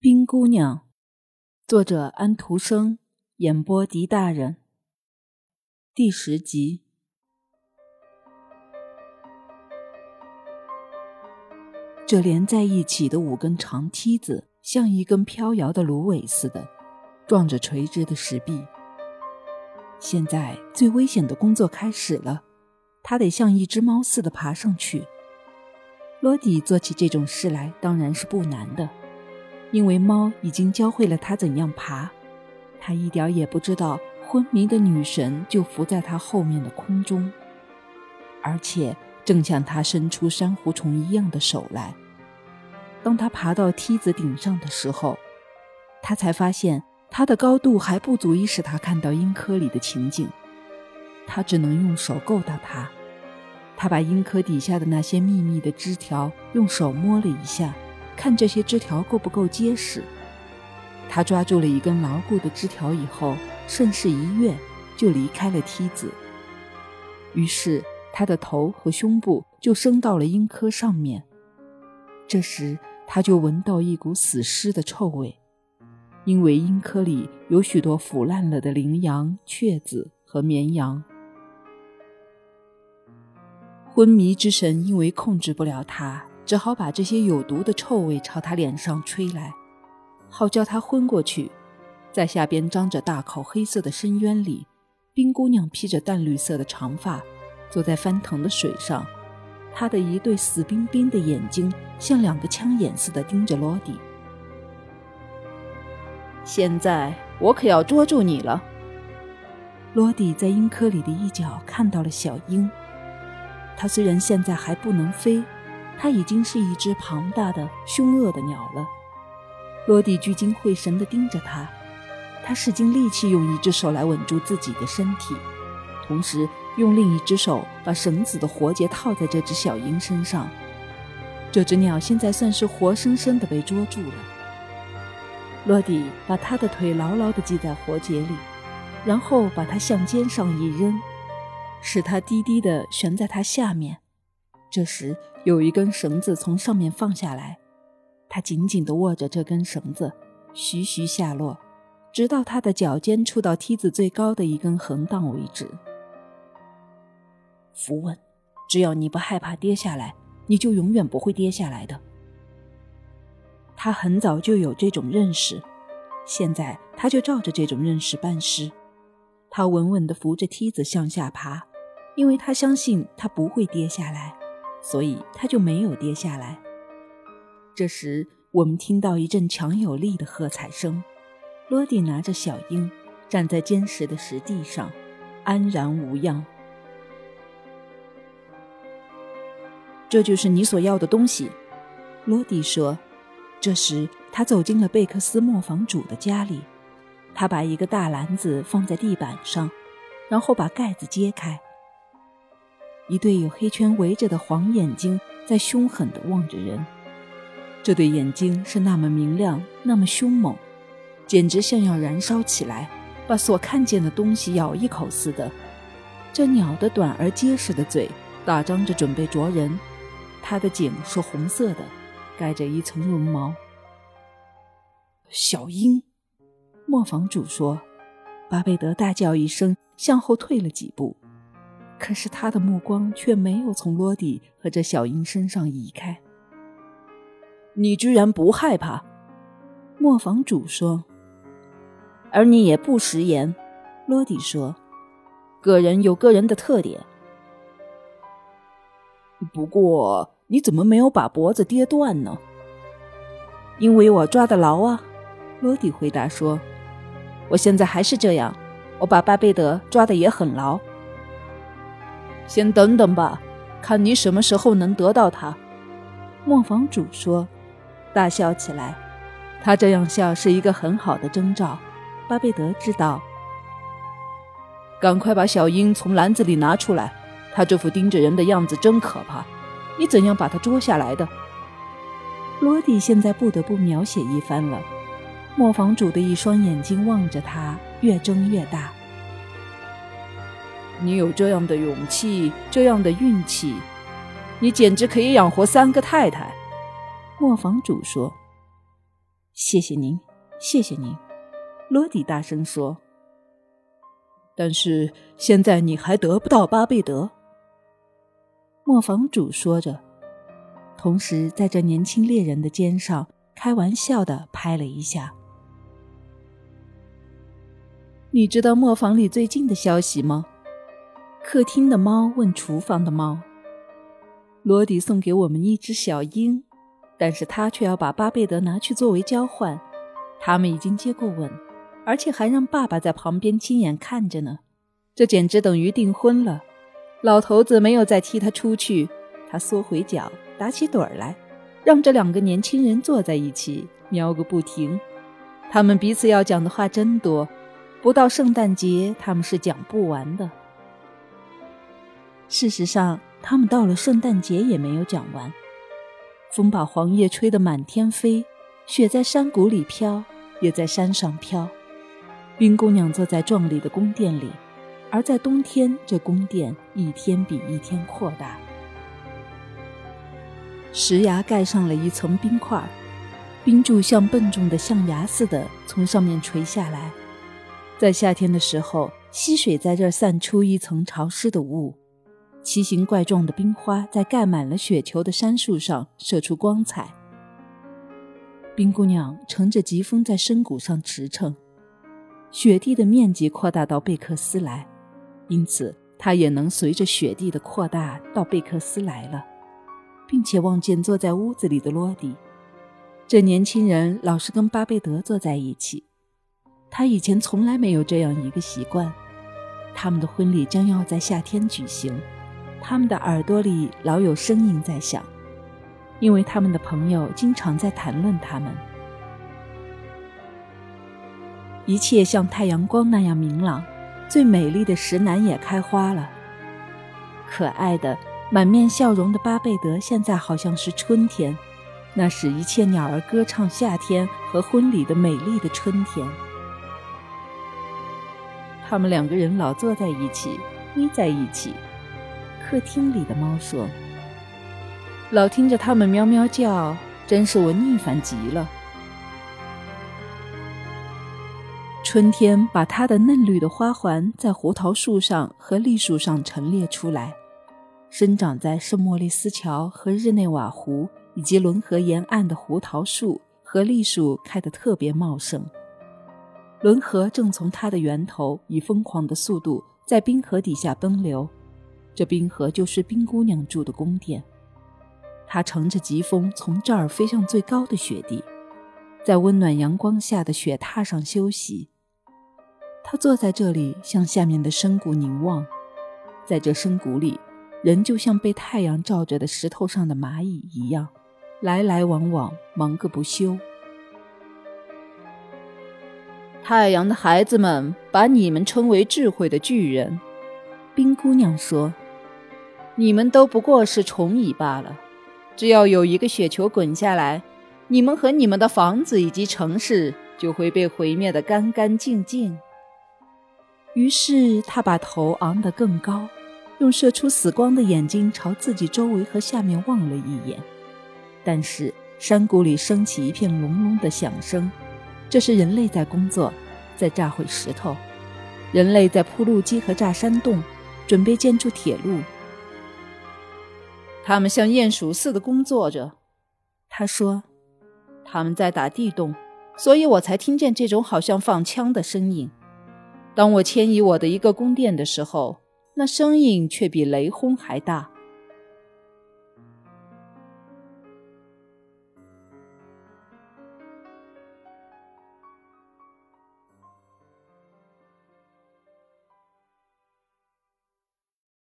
冰姑娘，作者安徒生，演播狄大人。第十集，这连在一起的五根长梯子，像一根飘摇的芦苇似的，撞着垂直的石壁。现在最危险的工作开始了，他得像一只猫似的爬上去。罗迪做起这种事来，当然是不难的。因为猫已经教会了他怎样爬，他一点也不知道昏迷的女神就伏在他后面的空中，而且正向他伸出珊瑚虫一样的手来。当他爬到梯子顶上的时候，他才发现他的高度还不足以使他看到阴科里的情景，他只能用手够到它。他把阴科底下的那些密密的枝条用手摸了一下。看这些枝条够不够结实？他抓住了一根牢固的枝条以后，顺势一跃，就离开了梯子。于是他的头和胸部就升到了鹰科上面。这时他就闻到一股死尸的臭味，因为鹰科里有许多腐烂了的羚羊、雀子和绵羊。昏迷之神因为控制不了他。只好把这些有毒的臭味朝他脸上吹来，好叫他昏过去。在下边张着大口黑色的深渊里，冰姑娘披着淡绿色的长发，坐在翻腾的水上。她的一对死冰冰的眼睛像两个枪眼似的盯着罗迪。现在我可要捉住你了。罗迪在鹰科里的一角看到了小鹰，它虽然现在还不能飞。它已经是一只庞大的、凶恶的鸟了。罗迪聚精会神地盯着它，他使尽力气用一只手来稳住自己的身体，同时用另一只手把绳子的活结套在这只小鹰身上。这只鸟现在算是活生生地被捉住了。罗迪把它的腿牢牢地系在活结里，然后把它向肩上一扔，使它低低地悬在它下面。这时，有一根绳子从上面放下来，他紧紧地握着这根绳子，徐徐下落，直到他的脚尖触到梯子最高的一根横档为止。符文，只要你不害怕跌下来，你就永远不会跌下来的。他很早就有这种认识，现在他就照着这种认识办事。他稳稳地扶着梯子向下爬，因为他相信他不会跌下来。所以他就没有跌下来。这时，我们听到一阵强有力的喝彩声。罗迪拿着小鹰，站在坚实的石地上，安然无恙。这就是你所要的东西，罗迪说。这时，他走进了贝克斯磨坊主的家里。他把一个大篮子放在地板上，然后把盖子揭开。一对有黑圈围着的黄眼睛在凶狠地望着人，这对眼睛是那么明亮，那么凶猛，简直像要燃烧起来，把所看见的东西咬一口似的。这鸟的短而结实的嘴大张着，准备啄人。它的颈是红色的，盖着一层绒毛。小鹰，磨坊主说。巴贝德大叫一声，向后退了几步。可是他的目光却没有从罗迪和这小鹰身上移开。你居然不害怕？磨坊主说。而你也不食言，罗迪说。个人有个人的特点。不过你怎么没有把脖子跌断呢？因为我抓得牢啊，罗迪回答说。我现在还是这样，我把巴贝德抓得也很牢。先等等吧，看你什么时候能得到它。”磨坊主说，大笑起来。他这样笑是一个很好的征兆。巴贝德知道。赶快把小鹰从篮子里拿出来，他这副盯着人的样子真可怕。你怎样把它捉下来的？罗迪现在不得不描写一番了。磨坊主的一双眼睛望着他，越睁越大。你有这样的勇气，这样的运气，你简直可以养活三个太太。磨坊主说：“谢谢您，谢谢您。”罗迪大声说。“但是现在你还得不到巴贝德。”磨坊主说着，同时在这年轻猎人的肩上开玩笑的拍了一下。“你知道磨坊里最近的消息吗？”客厅的猫问厨房的猫。罗迪送给我们一只小鹰，但是他却要把巴贝德拿去作为交换。他们已经接过吻，而且还让爸爸在旁边亲眼看着呢。这简直等于订婚了。老头子没有再踢他出去，他缩回脚，打起盹儿来，让这两个年轻人坐在一起，喵个不停。他们彼此要讲的话真多，不到圣诞节他们是讲不完的。事实上，他们到了圣诞节也没有讲完。风把黄叶吹得满天飞，雪在山谷里飘，也在山上飘。冰姑娘坐在壮丽的宫殿里，而在冬天，这宫殿一天比一天扩大。石崖盖上了一层冰块，冰柱像笨重的象牙似的从上面垂下来。在夏天的时候，溪水在这儿散出一层潮湿的雾。奇形怪状的冰花在盖满了雪球的杉树上射出光彩。冰姑娘乘着疾风在深谷上驰骋，雪地的面积扩大到贝克斯来，因此她也能随着雪地的扩大到贝克斯来了，并且望见坐在屋子里的罗迪。这年轻人老是跟巴贝德坐在一起，他以前从来没有这样一个习惯。他们的婚礼将要在夏天举行。他们的耳朵里老有声音在响，因为他们的朋友经常在谈论他们。一切像太阳光那样明朗，最美丽的石楠也开花了。可爱的、满面笑容的巴贝德现在好像是春天，那是一切鸟儿歌唱夏天和婚礼的美丽的春天。他们两个人老坐在一起，偎在一起。客厅里的猫说：“老听着它们喵喵叫，真是我腻烦极了。”春天把它的嫩绿的花环在胡桃树上和栗树上陈列出来，生长在圣莫里斯桥和日内瓦湖以及伦河沿岸的胡桃树和栗树开得特别茂盛。伦河正从它的源头以疯狂的速度在冰河底下奔流。这冰河就是冰姑娘住的宫殿。她乘着疾风从这儿飞上最高的雪地，在温暖阳光下的雪榻上休息。她坐在这里，向下面的深谷凝望。在这深谷里，人就像被太阳照着的石头上的蚂蚁一样，来来往往，忙个不休。太阳的孩子们把你们称为智慧的巨人，冰姑娘说。你们都不过是虫蚁罢了。只要有一个雪球滚下来，你们和你们的房子以及城市就会被毁灭得干干净净。于是他把头昂得更高，用射出死光的眼睛朝自己周围和下面望了一眼。但是山谷里升起一片隆隆的响声，这是人类在工作，在炸毁石头。人类在铺路基和炸山洞，准备建筑铁路。他们像鼹鼠似的工作着，他说：“他们在打地洞，所以我才听见这种好像放枪的声音。当我迁移我的一个宫殿的时候，那声音却比雷轰还大。